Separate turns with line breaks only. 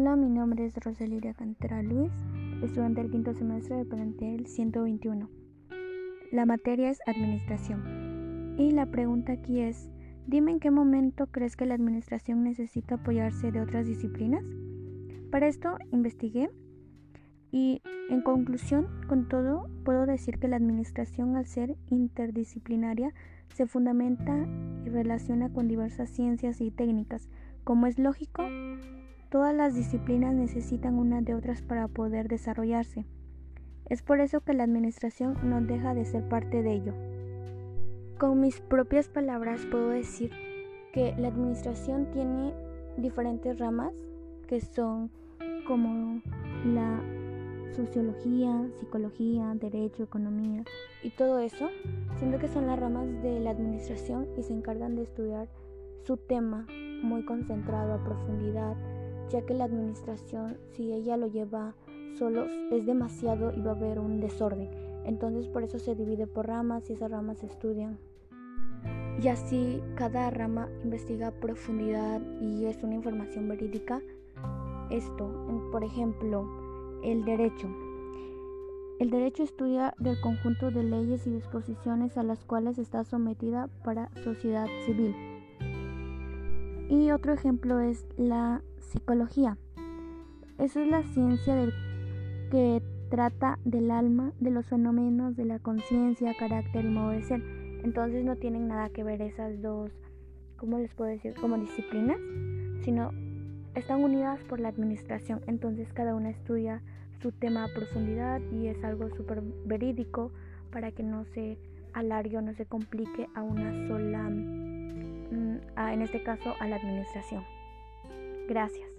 nombre es Rosaliria Cantera Luis, estudiante del quinto semestre de plantel 121. La materia es administración. Y la pregunta aquí es, dime en qué momento crees que la administración necesita apoyarse de otras disciplinas. Para esto investigué y en conclusión, con todo, puedo decir que la administración al ser interdisciplinaria se fundamenta y relaciona con diversas ciencias y técnicas. Como es lógico, todas las disciplinas necesitan una de otras para poder desarrollarse. Es por eso que la administración no deja de ser parte de ello. Con mis propias palabras puedo decir que la administración tiene diferentes ramas que son como la sociología, psicología, derecho, economía y todo eso, siendo que son las ramas de la administración y se encargan de estudiar su tema muy concentrado a profundidad, ya que la administración, si ella lo lleva solo, es demasiado y va a haber un desorden. Entonces por eso se divide por ramas y esas ramas se estudian. Y así cada rama investiga profundidad y es una información verídica. Esto, por ejemplo, el derecho. El derecho estudia del conjunto de leyes y disposiciones a las cuales está sometida para sociedad civil. Y otro ejemplo es la psicología. Esa es la ciencia que trata del alma, de los fenómenos de la conciencia, carácter y modo de ser. Entonces no tienen nada que ver esas dos, ¿cómo les puedo decir? Como disciplinas, sino están unidas por la administración, entonces cada una estudia su tema a profundidad y es algo súper verídico para que no se alargue o no se complique a una sola, en este caso a la administración. Gracias.